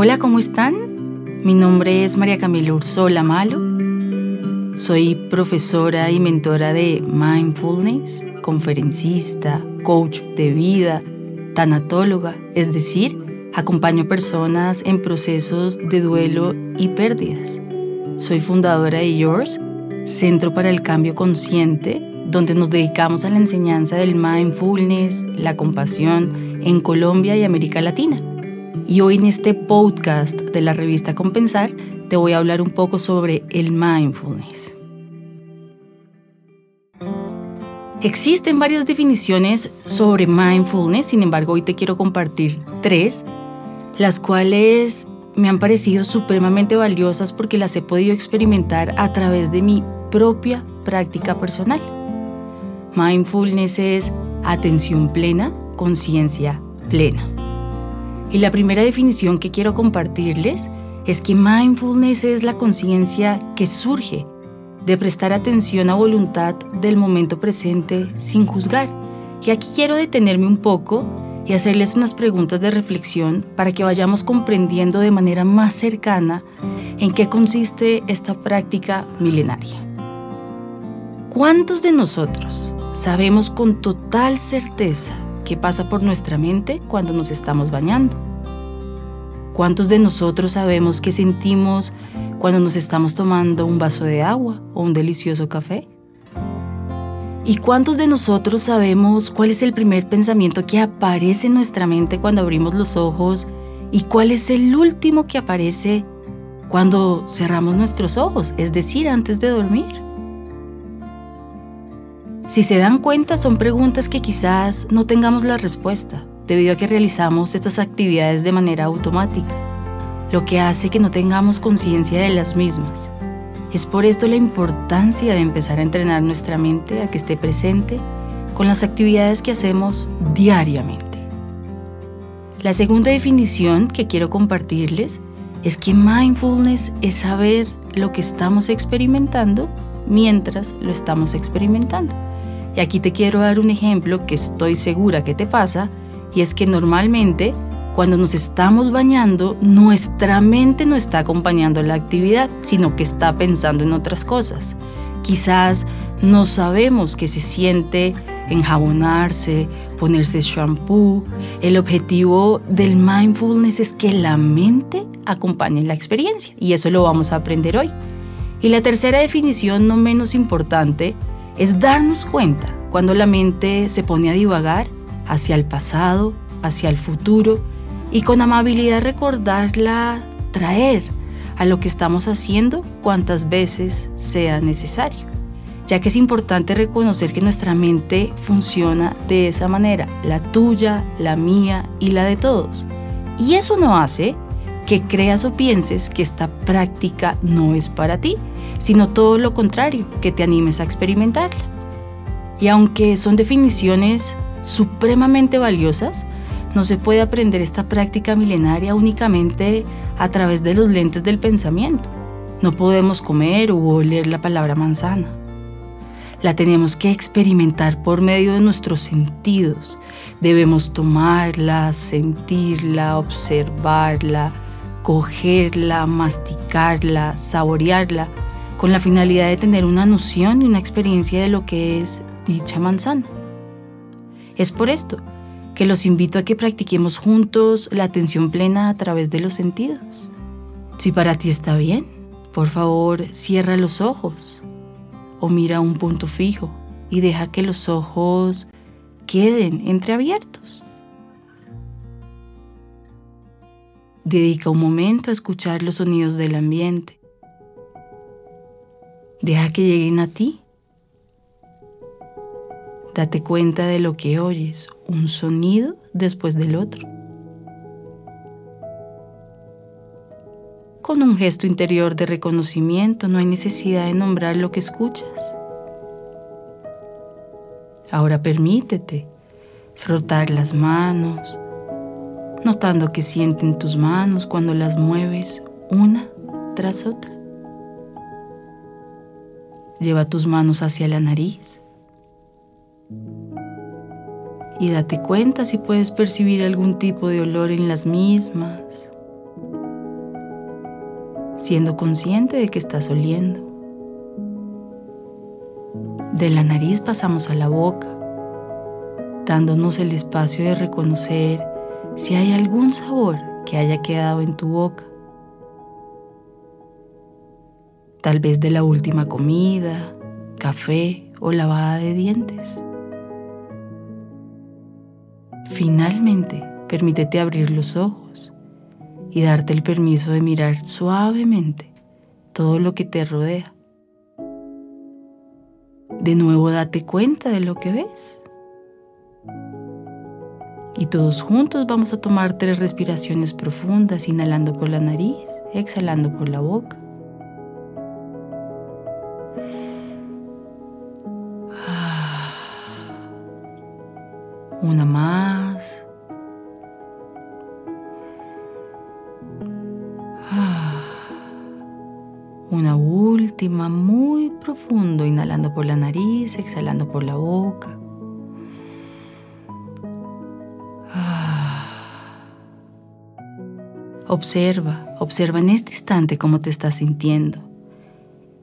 Hola, ¿cómo están? Mi nombre es María Camila Ursola Malo. Soy profesora y mentora de mindfulness, conferencista, coach de vida, tanatóloga, es decir, acompaño personas en procesos de duelo y pérdidas. Soy fundadora de Yours, Centro para el Cambio Consciente, donde nos dedicamos a la enseñanza del mindfulness, la compasión en Colombia y América Latina. Y hoy en este podcast de la revista Compensar te voy a hablar un poco sobre el mindfulness. Existen varias definiciones sobre mindfulness, sin embargo hoy te quiero compartir tres, las cuales me han parecido supremamente valiosas porque las he podido experimentar a través de mi propia práctica personal. Mindfulness es atención plena, conciencia plena. Y la primera definición que quiero compartirles es que mindfulness es la conciencia que surge de prestar atención a voluntad del momento presente sin juzgar. Y aquí quiero detenerme un poco y hacerles unas preguntas de reflexión para que vayamos comprendiendo de manera más cercana en qué consiste esta práctica milenaria. ¿Cuántos de nosotros sabemos con total certeza qué pasa por nuestra mente cuando nos estamos bañando? ¿Cuántos de nosotros sabemos qué sentimos cuando nos estamos tomando un vaso de agua o un delicioso café? ¿Y cuántos de nosotros sabemos cuál es el primer pensamiento que aparece en nuestra mente cuando abrimos los ojos y cuál es el último que aparece cuando cerramos nuestros ojos, es decir, antes de dormir? Si se dan cuenta, son preguntas que quizás no tengamos la respuesta, debido a que realizamos estas actividades de manera automática, lo que hace que no tengamos conciencia de las mismas. Es por esto la importancia de empezar a entrenar nuestra mente a que esté presente con las actividades que hacemos diariamente. La segunda definición que quiero compartirles es que mindfulness es saber lo que estamos experimentando mientras lo estamos experimentando. Y aquí te quiero dar un ejemplo que estoy segura que te pasa, y es que normalmente cuando nos estamos bañando, nuestra mente no está acompañando la actividad, sino que está pensando en otras cosas. Quizás no sabemos qué se siente enjabonarse, ponerse shampoo. El objetivo del mindfulness es que la mente acompañe la experiencia y eso lo vamos a aprender hoy. Y la tercera definición, no menos importante, es darnos cuenta cuando la mente se pone a divagar hacia el pasado, hacia el futuro y con amabilidad recordarla, traer a lo que estamos haciendo cuantas veces sea necesario, ya que es importante reconocer que nuestra mente funciona de esa manera, la tuya, la mía y la de todos. Y eso no hace que creas o pienses que esta práctica no es para ti, sino todo lo contrario, que te animes a experimentarla. Y aunque son definiciones supremamente valiosas, no se puede aprender esta práctica milenaria únicamente a través de los lentes del pensamiento. No podemos comer o oler la palabra manzana. La tenemos que experimentar por medio de nuestros sentidos. Debemos tomarla, sentirla, observarla, cogerla, masticarla, saborearla, con la finalidad de tener una noción y una experiencia de lo que es dicha manzana. Es por esto que los invito a que practiquemos juntos la atención plena a través de los sentidos. Si para ti está bien, por favor cierra los ojos o mira un punto fijo y deja que los ojos queden entreabiertos. Dedica un momento a escuchar los sonidos del ambiente. Deja que lleguen a ti Date cuenta de lo que oyes, un sonido después del otro. Con un gesto interior de reconocimiento no hay necesidad de nombrar lo que escuchas. Ahora permítete frotar las manos, notando que sienten tus manos cuando las mueves una tras otra. Lleva tus manos hacia la nariz y date cuenta si puedes percibir algún tipo de olor en las mismas. siendo consciente de que estás oliendo. De la nariz pasamos a la boca, dándonos el espacio de reconocer si hay algún sabor que haya quedado en tu boca. Tal vez de la última comida, café o lavada de dientes. Finalmente, permítete abrir los ojos y darte el permiso de mirar suavemente todo lo que te rodea. De nuevo date cuenta de lo que ves. Y todos juntos vamos a tomar tres respiraciones profundas, inhalando por la nariz, exhalando por la boca. Una más. Una última muy profundo, inhalando por la nariz, exhalando por la boca. Observa, observa en este instante cómo te estás sintiendo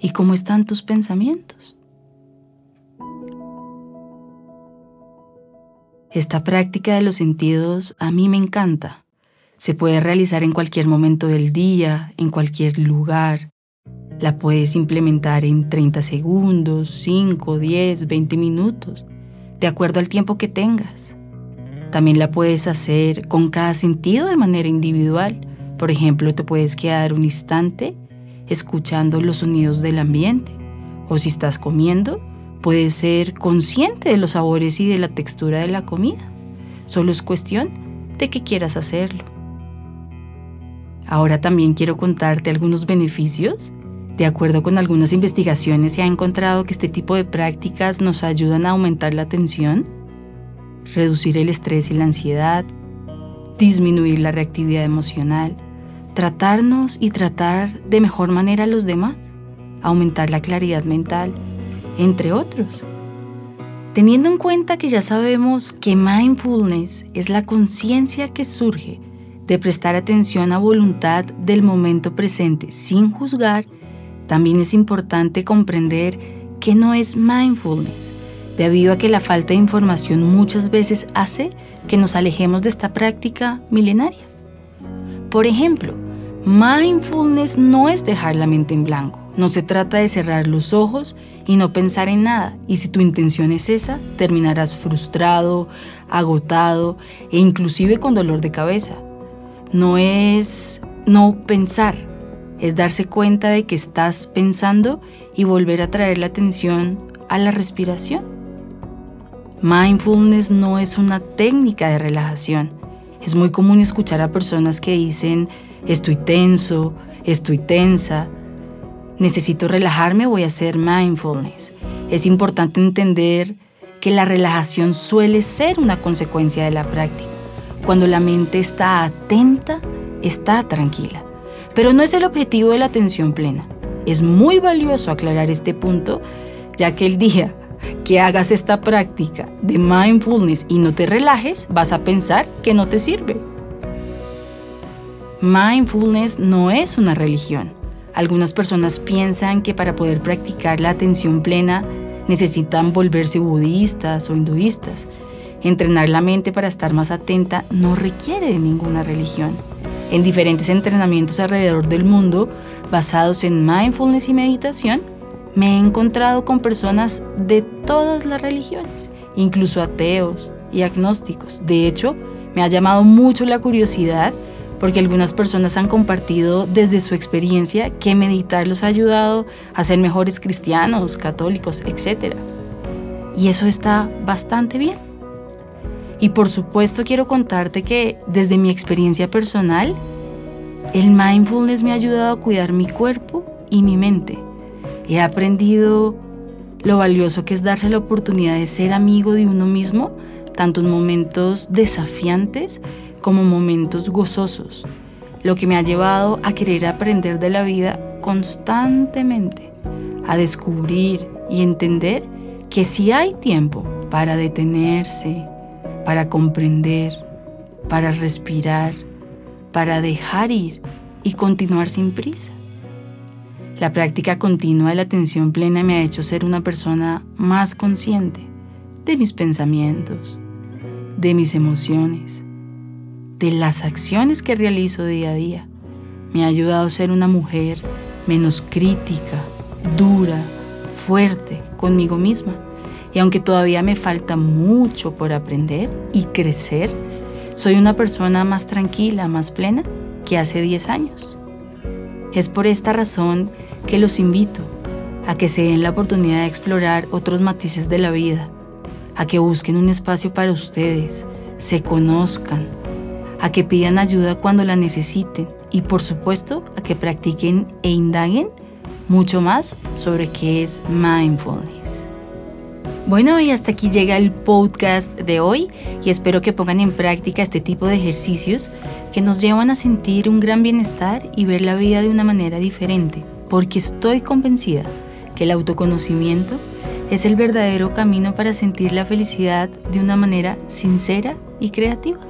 y cómo están tus pensamientos. Esta práctica de los sentidos a mí me encanta. Se puede realizar en cualquier momento del día, en cualquier lugar. La puedes implementar en 30 segundos, 5, 10, 20 minutos, de acuerdo al tiempo que tengas. También la puedes hacer con cada sentido de manera individual por ejemplo, te puedes quedar un instante escuchando los sonidos del ambiente. O si estás comiendo, puedes ser consciente de los sabores y de la textura de la comida. Solo es cuestión de que quieras hacerlo. Ahora también quiero contarte algunos beneficios. De acuerdo con algunas investigaciones se ha encontrado que este tipo de prácticas nos ayudan a aumentar la atención, reducir el estrés y la ansiedad, disminuir la reactividad emocional, tratarnos y tratar de mejor manera a los demás, aumentar la claridad mental, entre otros. Teniendo en cuenta que ya sabemos que mindfulness es la conciencia que surge de prestar atención a voluntad del momento presente sin juzgar, también es importante comprender que no es mindfulness, debido a que la falta de información muchas veces hace que nos alejemos de esta práctica milenaria. Por ejemplo, mindfulness no es dejar la mente en blanco. No se trata de cerrar los ojos y no pensar en nada. Y si tu intención es esa, terminarás frustrado, agotado e inclusive con dolor de cabeza. No es no pensar, es darse cuenta de que estás pensando y volver a traer la atención a la respiración. Mindfulness no es una técnica de relajación, es muy común escuchar a personas que dicen, estoy tenso, estoy tensa, necesito relajarme, voy a hacer mindfulness. Es importante entender que la relajación suele ser una consecuencia de la práctica. Cuando la mente está atenta, está tranquila. Pero no es el objetivo de la atención plena. Es muy valioso aclarar este punto, ya que el día que hagas esta práctica de mindfulness y no te relajes, vas a pensar que no te sirve. Mindfulness no es una religión. Algunas personas piensan que para poder practicar la atención plena necesitan volverse budistas o hinduistas. Entrenar la mente para estar más atenta no requiere de ninguna religión. En diferentes entrenamientos alrededor del mundo basados en mindfulness y meditación, me he encontrado con personas de todas las religiones, incluso ateos y agnósticos. De hecho, me ha llamado mucho la curiosidad porque algunas personas han compartido desde su experiencia que meditar los ha ayudado a ser mejores cristianos, católicos, etc. Y eso está bastante bien. Y por supuesto quiero contarte que desde mi experiencia personal, el mindfulness me ha ayudado a cuidar mi cuerpo y mi mente He aprendido lo valioso que es darse la oportunidad de ser amigo de uno mismo, tanto en momentos desafiantes como momentos gozosos, lo que me ha llevado a querer aprender de la vida constantemente, a descubrir y entender que si hay tiempo para detenerse, para comprender, para respirar, para dejar ir y continuar sin prisa, La práctica continua de la atención plena me ha hecho ser una persona más consciente de mis pensamientos, de mis emociones, de las acciones que realizo día a día. Me ha ayudado a ser una mujer menos crítica, dura, fuerte conmigo misma. Y aunque todavía me falta mucho por aprender y crecer, soy una persona más tranquila, más plena que hace 10 años. Es por esta razón que los invito a que se den la oportunidad de explorar otros matices de la vida, a que busquen un espacio para ustedes, se conozcan, a que pidan ayuda cuando la necesiten y por supuesto a que practiquen e indaguen mucho más sobre qué es mindfulness. Bueno, y hasta aquí llega el podcast de hoy y espero que pongan en práctica este tipo de ejercicios que nos llevan a sentir un gran bienestar y ver la vida de una manera diferente, porque estoy convencida que el autoconocimiento es el verdadero camino para sentir la felicidad de una manera sincera y creativa.